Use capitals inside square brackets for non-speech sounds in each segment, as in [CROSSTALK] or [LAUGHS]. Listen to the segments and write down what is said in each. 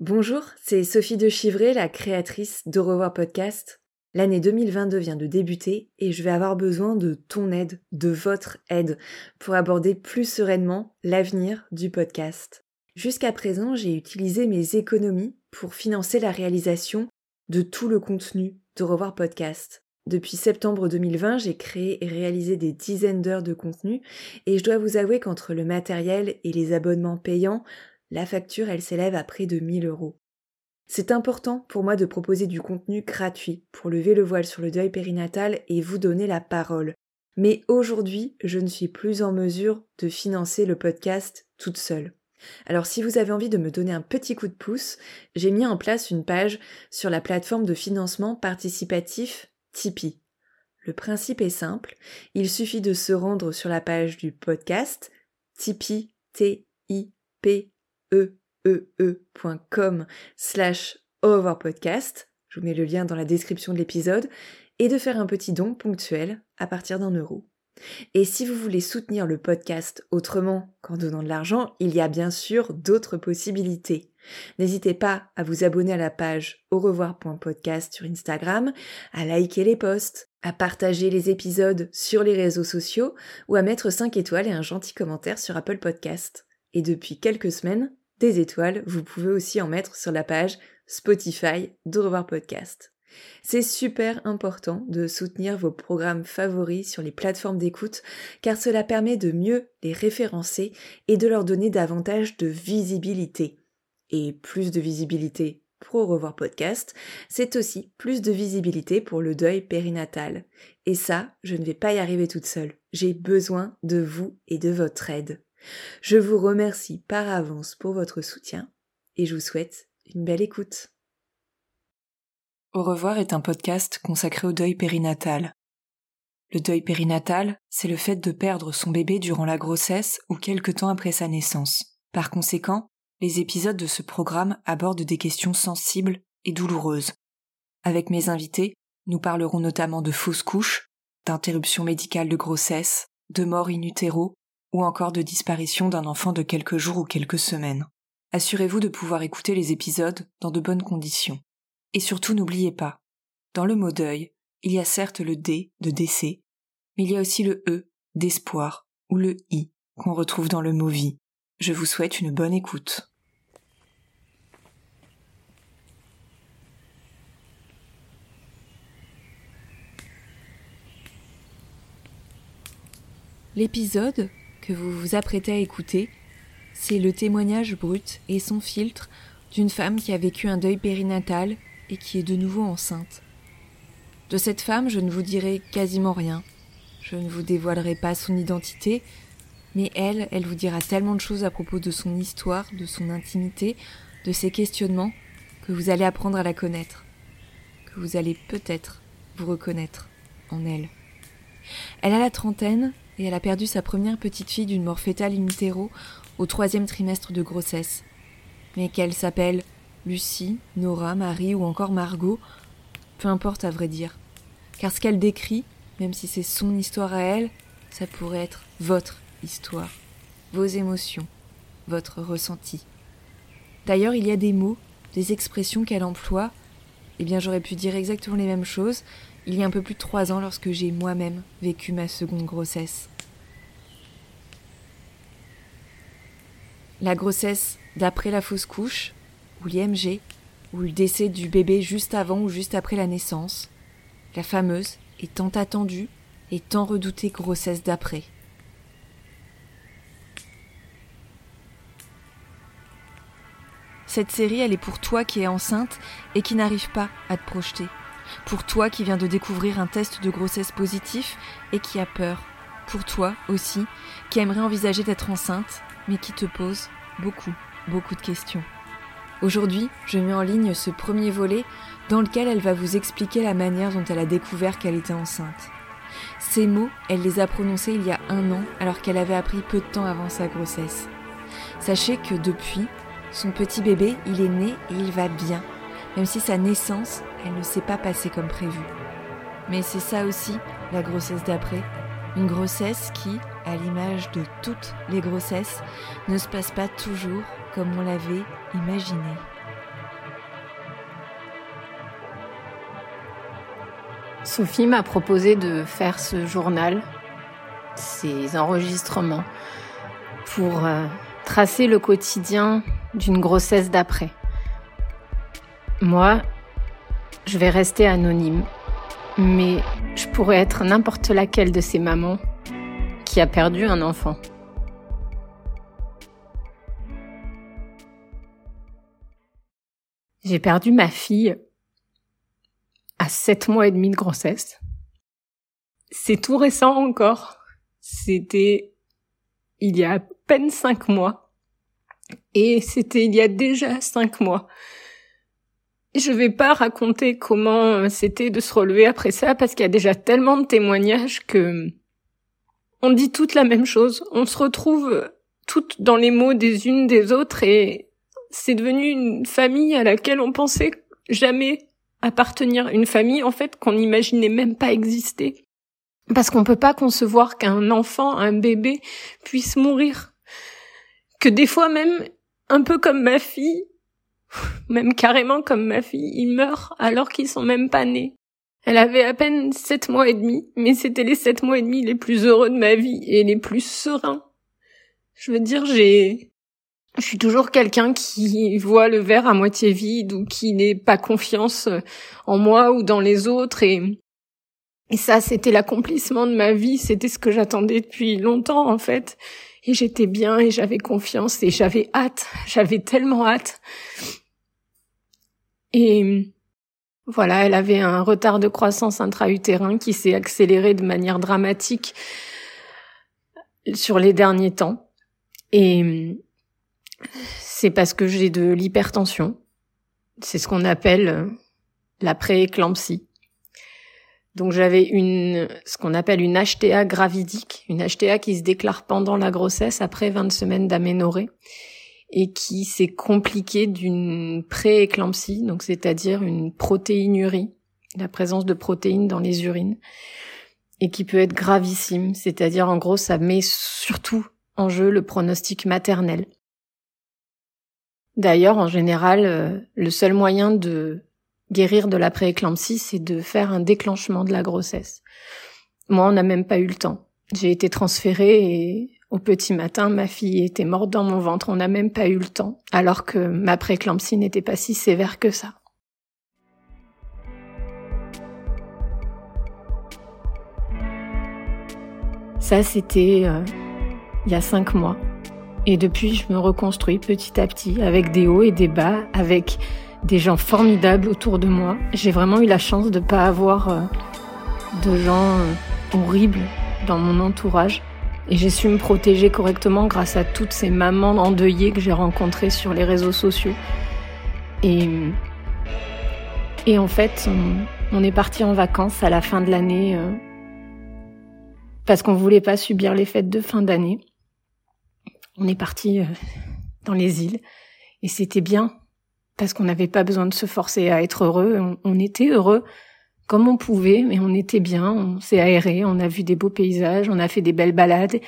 Bonjour, c'est Sophie de Chivray, la créatrice de Revoir Podcast. L'année 2022 vient de débuter et je vais avoir besoin de ton aide, de votre aide, pour aborder plus sereinement l'avenir du podcast. Jusqu'à présent, j'ai utilisé mes économies pour financer la réalisation de tout le contenu de Revoir Podcast. Depuis septembre 2020, j'ai créé et réalisé des dizaines d'heures de contenu et je dois vous avouer qu'entre le matériel et les abonnements payants, la facture, elle s'élève à près de 1000 euros. C'est important pour moi de proposer du contenu gratuit pour lever le voile sur le deuil périnatal et vous donner la parole. Mais aujourd'hui, je ne suis plus en mesure de financer le podcast toute seule. Alors si vous avez envie de me donner un petit coup de pouce, j'ai mis en place une page sur la plateforme de financement participatif Tipeee. Le principe est simple, il suffit de se rendre sur la page du podcast tipeee e e e.com slash overpodcast, je vous mets le lien dans la description de l'épisode, et de faire un petit don ponctuel à partir d'un euro. Et si vous voulez soutenir le podcast autrement qu'en donnant de l'argent, il y a bien sûr d'autres possibilités. N'hésitez pas à vous abonner à la page au revoir.podcast sur Instagram, à liker les posts, à partager les épisodes sur les réseaux sociaux ou à mettre 5 étoiles et un gentil commentaire sur Apple Podcast. Et depuis quelques semaines, des étoiles, vous pouvez aussi en mettre sur la page Spotify de Revoir Podcast. C'est super important de soutenir vos programmes favoris sur les plateformes d'écoute car cela permet de mieux les référencer et de leur donner davantage de visibilité. Et plus de visibilité pour revoir podcast, c'est aussi plus de visibilité pour le deuil périnatal. Et ça, je ne vais pas y arriver toute seule. J'ai besoin de vous et de votre aide. Je vous remercie par avance pour votre soutien et je vous souhaite une belle écoute. Au revoir est un podcast consacré au deuil périnatal. Le deuil périnatal, c'est le fait de perdre son bébé durant la grossesse ou quelque temps après sa naissance. Par conséquent, les épisodes de ce programme abordent des questions sensibles et douloureuses. Avec mes invités, nous parlerons notamment de fausses couches, d'interruption médicale de grossesse, de mort in ou encore de disparition d'un enfant de quelques jours ou quelques semaines. Assurez-vous de pouvoir écouter les épisodes dans de bonnes conditions. Et surtout n'oubliez pas, dans le mot deuil, il y a certes le D de décès, mais il y a aussi le E d'espoir ou le I qu'on retrouve dans le mot vie. Je vous souhaite une bonne écoute. L'épisode que vous vous apprêtez à écouter, c'est le témoignage brut et sans filtre d'une femme qui a vécu un deuil périnatal et qui est de nouveau enceinte. De cette femme, je ne vous dirai quasiment rien. Je ne vous dévoilerai pas son identité, mais elle, elle vous dira tellement de choses à propos de son histoire, de son intimité, de ses questionnements, que vous allez apprendre à la connaître, que vous allez peut-être vous reconnaître en elle. Elle a la trentaine et elle a perdu sa première petite fille d'une mort fétale in utero au troisième trimestre de grossesse. Mais qu'elle s'appelle Lucie, Nora, Marie ou encore Margot, peu importe à vrai dire. Car ce qu'elle décrit, même si c'est son histoire à elle, ça pourrait être votre histoire, vos émotions, votre ressenti. D'ailleurs, il y a des mots, des expressions qu'elle emploie. Eh bien, j'aurais pu dire exactement les mêmes choses il y a un peu plus de trois ans lorsque j'ai moi-même vécu ma seconde grossesse. La grossesse d'après la fausse couche, ou l'IMG, ou le décès du bébé juste avant ou juste après la naissance, la fameuse et tant attendue et tant redoutée grossesse d'après. Cette série, elle est pour toi qui es enceinte et qui n'arrive pas à te projeter. Pour toi qui viens de découvrir un test de grossesse positif et qui a peur. Pour toi aussi, qui aimerait envisager d'être enceinte, mais qui te pose beaucoup, beaucoup de questions. Aujourd'hui, je mets en ligne ce premier volet dans lequel elle va vous expliquer la manière dont elle a découvert qu'elle était enceinte. Ces mots, elle les a prononcés il y a un an alors qu'elle avait appris peu de temps avant sa grossesse. Sachez que depuis, son petit bébé, il est né et il va bien, même si sa naissance, elle ne s'est pas passée comme prévu. Mais c'est ça aussi, la grossesse d'après. Une grossesse qui, à l'image de toutes les grossesses, ne se passe pas toujours comme on l'avait imaginé. Sophie m'a proposé de faire ce journal, ces enregistrements, pour euh, tracer le quotidien d'une grossesse d'après. Moi, je vais rester anonyme, mais je pourrais être n'importe laquelle de ces mamans qui a perdu un enfant. J'ai perdu ma fille à sept mois et demi de grossesse. C'est tout récent encore. C'était il y a à peine cinq mois. Et c'était il y a déjà cinq mois. Je vais pas raconter comment c'était de se relever après ça parce qu'il y a déjà tellement de témoignages que on dit toutes la même chose. On se retrouve toutes dans les mots des unes des autres et c'est devenu une famille à laquelle on pensait jamais appartenir. Une famille, en fait, qu'on n'imaginait même pas exister. Parce qu'on peut pas concevoir qu'un enfant, un bébé, puisse mourir. Que des fois même, un peu comme ma fille, [LAUGHS] même carrément comme ma fille, ils meurent alors qu'ils sont même pas nés. Elle avait à peine sept mois et demi, mais c'était les sept mois et demi les plus heureux de ma vie et les plus sereins. Je veux dire, j'ai, je suis toujours quelqu'un qui voit le verre à moitié vide ou qui n'est pas confiance en moi ou dans les autres et et ça c'était l'accomplissement de ma vie, c'était ce que j'attendais depuis longtemps en fait et j'étais bien et j'avais confiance et j'avais hâte, [LAUGHS] j'avais tellement hâte. Et voilà, elle avait un retard de croissance intra-utérin qui s'est accéléré de manière dramatique sur les derniers temps. Et c'est parce que j'ai de l'hypertension. C'est ce qu'on appelle la prééclampsie. Donc j'avais une, ce qu'on appelle une HTA gravidique, une HTA qui se déclare pendant la grossesse après 20 semaines d'aménorrhée et qui s'est compliquée d'une prééclampsie, donc c'est-à-dire une protéinurie, la présence de protéines dans les urines, et qui peut être gravissime, c'est-à-dire en gros ça met surtout en jeu le pronostic maternel. D'ailleurs, en général, euh, le seul moyen de guérir de la prééclampsie, c'est de faire un déclenchement de la grossesse. Moi, on n'a même pas eu le temps. J'ai été transférée et au petit matin, ma fille était morte dans mon ventre. On n'a même pas eu le temps, alors que ma prééclampsie n'était pas si sévère que ça. Ça, c'était euh, il y a cinq mois. Et depuis, je me reconstruis petit à petit avec des hauts et des bas, avec des gens formidables autour de moi. J'ai vraiment eu la chance de ne pas avoir euh, de gens euh, horribles dans mon entourage. Et j'ai su me protéger correctement grâce à toutes ces mamans endeuillées que j'ai rencontrées sur les réseaux sociaux. Et, et en fait, on, est parti en vacances à la fin de l'année euh, parce qu'on voulait pas subir les fêtes de fin d'année on est parti dans les îles et c'était bien parce qu'on n'avait pas besoin de se forcer à être heureux. On, était heureux comme on pouvait, mais on était bien. On s'est aéré, on a vu des beaux paysages, on a fait des belles balades.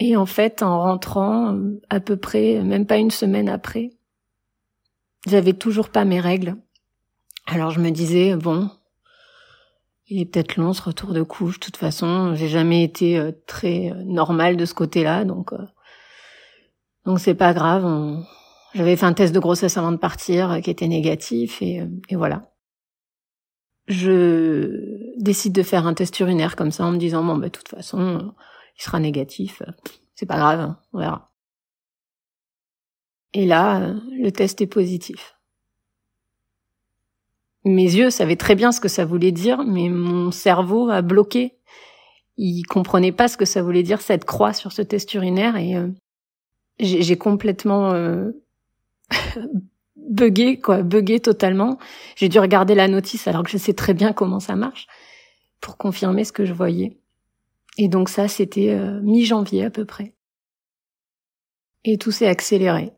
Et en fait, en rentrant, à peu près, même pas une semaine après, j'avais toujours pas mes règles. Alors je me disais, bon, il est peut-être long ce retour de couche. De toute façon, j'ai jamais été euh, très euh, normal de ce côté-là, donc euh, donc c'est pas grave. J'avais fait un test de grossesse avant de partir qui était négatif et, et voilà. Je décide de faire un test urinaire comme ça en me disant bon bah de toute façon il sera négatif, c'est pas grave, on verra. Et là, le test est positif. Mes yeux savaient très bien ce que ça voulait dire, mais mon cerveau a bloqué. Il comprenait pas ce que ça voulait dire cette croix sur ce test urinaire et euh, j'ai complètement euh, [LAUGHS] bugué, quoi, bugué totalement. J'ai dû regarder la notice alors que je sais très bien comment ça marche pour confirmer ce que je voyais. Et donc ça, c'était euh, mi-janvier à peu près. Et tout s'est accéléré.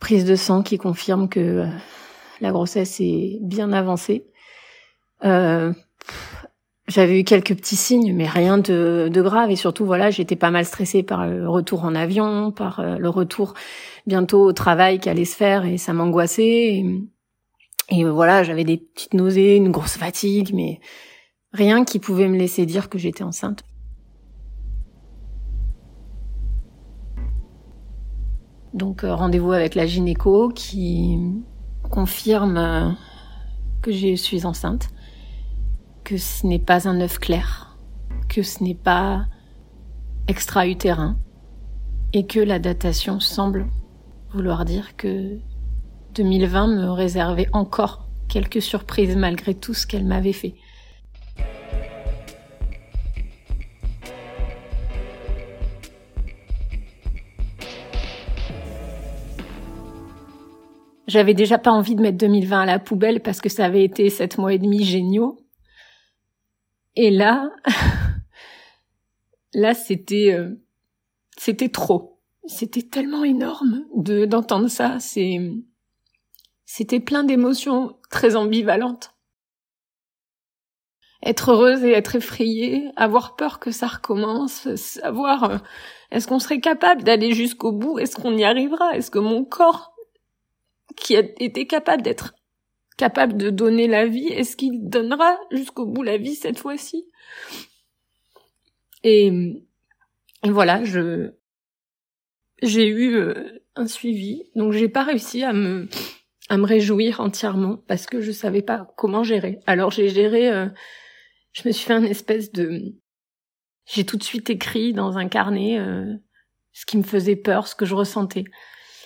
Prise de sang qui confirme que euh, la grossesse est bien avancée. Euh, j'avais eu quelques petits signes, mais rien de, de grave. Et surtout, voilà, j'étais pas mal stressée par le retour en avion, par euh, le retour bientôt au travail qui allait se faire, et ça m'angoissait. Et, et, voilà, j'avais des petites nausées, une grosse fatigue, mais rien qui pouvait me laisser dire que j'étais enceinte. Donc euh, rendez-vous avec la gynéco qui confirme euh, que je suis enceinte que ce n'est pas un œuf clair, que ce n'est pas extra-utérin, et que la datation semble vouloir dire que 2020 me réservait encore quelques surprises malgré tout ce qu'elle m'avait fait. J'avais déjà pas envie de mettre 2020 à la poubelle parce que ça avait été sept mois et demi géniaux. Et là, [LAUGHS] là, c'était, euh, c'était trop. C'était tellement énorme de d'entendre ça. C'est, c'était plein d'émotions très ambivalentes. Être heureuse et être effrayée, avoir peur que ça recommence, savoir euh, est-ce qu'on serait capable d'aller jusqu'au bout, est-ce qu'on y arrivera, est-ce que mon corps, qui a été capable d'être capable de donner la vie, est-ce qu'il donnera jusqu'au bout la vie cette fois-ci et, voilà, je j'ai eu euh, un suivi, donc j'ai pas réussi à me à me réjouir entièrement parce que je savais pas comment gérer. Alors j'ai géré, euh, je me suis fait un espèce de, j'ai tout de suite écrit dans un carnet euh, ce qui me faisait peur, ce que je ressentais.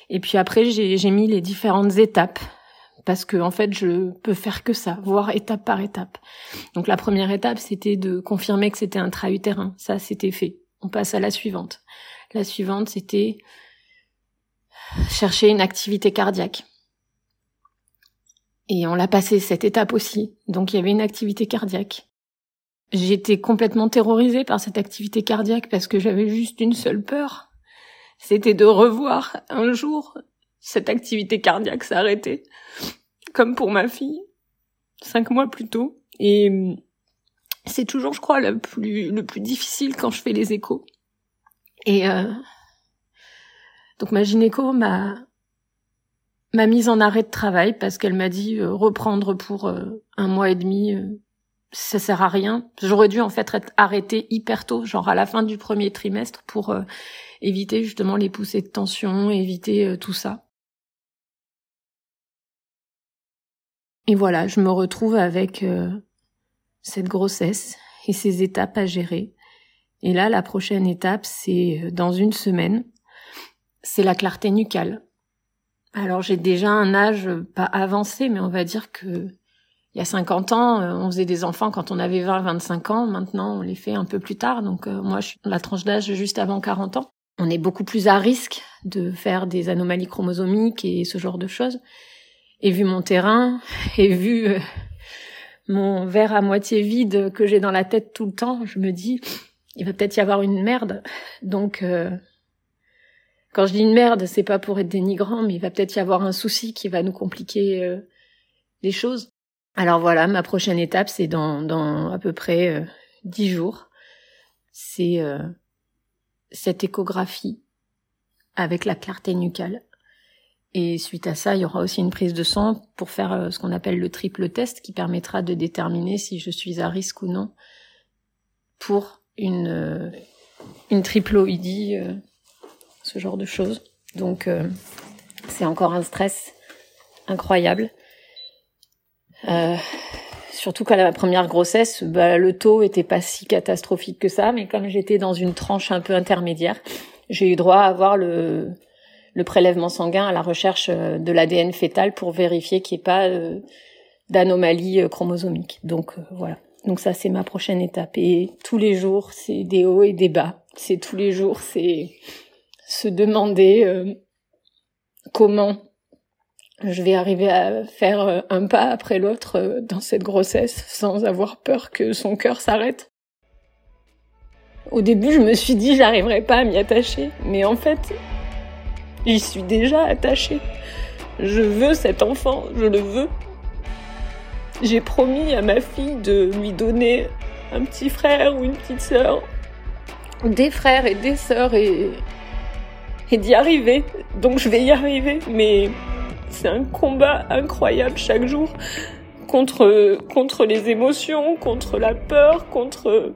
Et puis après j'ai mis les différentes étapes parce que en fait je peux faire que ça, voir étape par étape. Donc la première étape c'était de confirmer que c'était un utérin, ça c'était fait. On passe à la suivante. La suivante c'était chercher une activité cardiaque. Et on l'a passé cette étape aussi. Donc il y avait une activité cardiaque. J'étais complètement terrorisée par cette activité cardiaque parce que j'avais juste une seule peur. C'était de revoir un jour cette activité cardiaque s'arrêter, comme pour ma fille, cinq mois plus tôt. Et euh, c'est toujours, je crois, le plus, le plus difficile quand je fais les échos. Et euh, donc ma gynéco m'a m'a mise en arrêt de travail parce qu'elle m'a dit euh, reprendre pour un mois et demi, ça sert à rien. J'aurais dû en fait être arrêtée hyper tôt, genre à la fin du premier trimestre, pour éviter justement les poussées de tension, éviter tout ça. Et voilà, je me retrouve avec euh, cette grossesse et ces étapes à gérer. Et là, la prochaine étape, c'est euh, dans une semaine, c'est la clarté nucale. Alors j'ai déjà un âge pas avancé, mais on va dire que il y a 50 ans, euh, on faisait des enfants quand on avait 20, 25 ans. Maintenant, on les fait un peu plus tard. Donc moi, je suis la tranche d'âge juste avant 40 ans. On est beaucoup plus à risque de faire des anomalies chromosomiques et ce genre de choses et vu mon terrain et vu euh, mon verre à moitié vide que j'ai dans la tête tout le temps, je me dis il va peut-être y avoir une merde. Donc euh, quand je dis une merde, c'est pas pour être dénigrant, mais il va peut-être y avoir un souci qui va nous compliquer euh, les choses. Alors voilà, ma prochaine étape, c'est dans, dans à peu près dix jours. C'est cette échographie avec la clarté nucale. Et suite à ça, il y aura aussi une prise de sang pour faire euh, ce qu'on appelle le triple test qui permettra de déterminer si je suis à risque ou non pour une, euh, une triploïdie, euh, ce genre de choses. Donc c'est encore un stress incroyable. surtout qu'à la première grossesse, bah, le taux était pas si catastrophique que ça, mais comme j'étais dans une tranche un peu intermédiaire, j'ai eu droit à avoir le le prélèvement sanguin à la recherche euh, de l'ADN fœtal pour vérifier qu'il n'y ait pas euh, d'anomalie euh, chromosomique. Donc voilà. Donc ça c'est ma prochaine étape. Et tous les jours c'est des hauts et des bas. C'est tous les jours c'est se demander comment je vais arriver à faire un pas après l'autre dans cette grossesse sans avoir peur que son cœur s'arrête. Au début, je me suis dit j'arriverai pas à m'y attacher, mais en fait, j'y suis déjà attachée. Je veux cet enfant, je le veux. J'ai promis à ma fille de lui donner un petit frère ou une petite sœur, des frères et des sœurs et, et d'y arriver. Donc je vais y arriver, mais c'est un combat incroyable chaque jour contre, contre les émotions, contre la peur, contre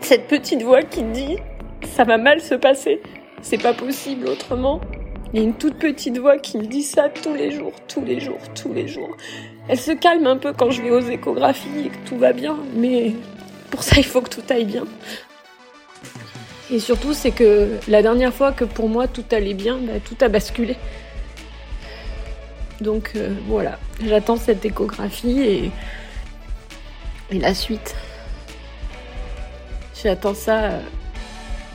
cette petite voix qui dit ça va mal se passer, c'est pas possible autrement. Il y a une toute petite voix qui me dit ça tous les jours, tous les jours, tous les jours. Elle se calme un peu quand je vais aux échographies et que tout va bien, mais pour ça il faut que tout aille bien. Et surtout c'est que la dernière fois que pour moi tout allait bien, bah, tout a basculé. Donc euh, voilà, j'attends cette échographie et, la suite. J'attends ça euh,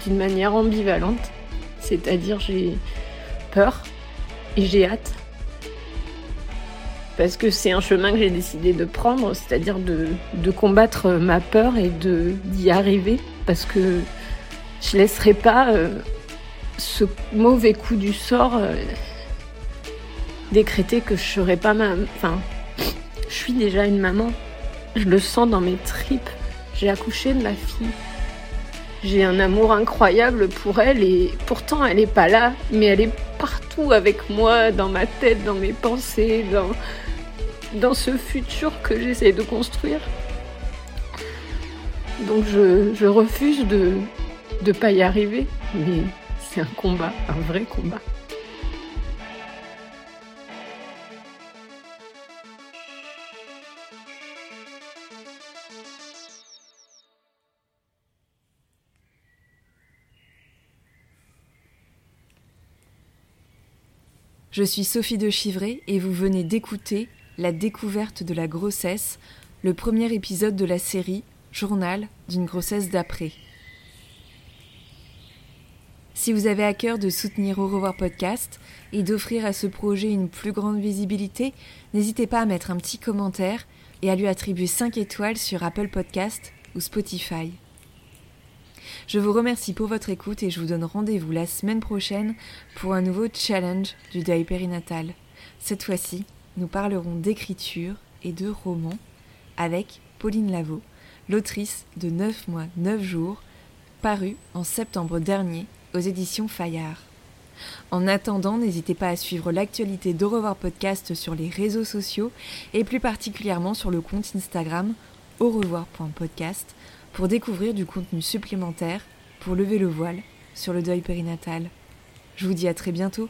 d'une manière ambivalente, c'est-à-dire j'ai peur et j'ai hâte. Parce que c'est un chemin que j'ai décidé de prendre, c'est-à-dire de, combattre ma peur et d'y arriver. Parce que je laisserai pas euh, ce mauvais coup du sort euh, décréter que je serai pas ma. Enfin, je suis déjà une maman. Je le sens dans mes tripes. J'ai accouché de ma fille. J'ai un amour incroyable pour elle et pourtant elle est pas là, mais elle est partout avec moi, dans ma tête, dans mes pensées, dans, dans ce futur que j'essaie de construire. Donc je, je refuse de ne pas y arriver, mais c'est un combat, un vrai combat. Je suis Sophie de Chivray et vous venez d'écouter La découverte de la grossesse, le premier épisode de la série Journal d'une grossesse d'après. Si vous avez à cœur de soutenir Au revoir podcast et d'offrir à ce projet une plus grande visibilité, n'hésitez pas à mettre un petit commentaire et à lui attribuer 5 étoiles sur Apple Podcast ou Spotify. Je vous remercie pour votre écoute et je vous donne rendez-vous la semaine prochaine pour un nouveau challenge du deuil périnatal. Cette fois-ci, nous parlerons d'écriture et de romans avec Pauline Lavaux, l'autrice de 9 mois 9 jours, paru en septembre dernier aux éditions Fayard. En attendant, n'hésitez pas à suivre l'actualité d'Au revoir podcast sur les réseaux sociaux et plus particulièrement sur le compte Instagram au revoir.podcast pour découvrir du contenu supplémentaire pour lever le voile sur le deuil périnatal. Je vous dis à très bientôt.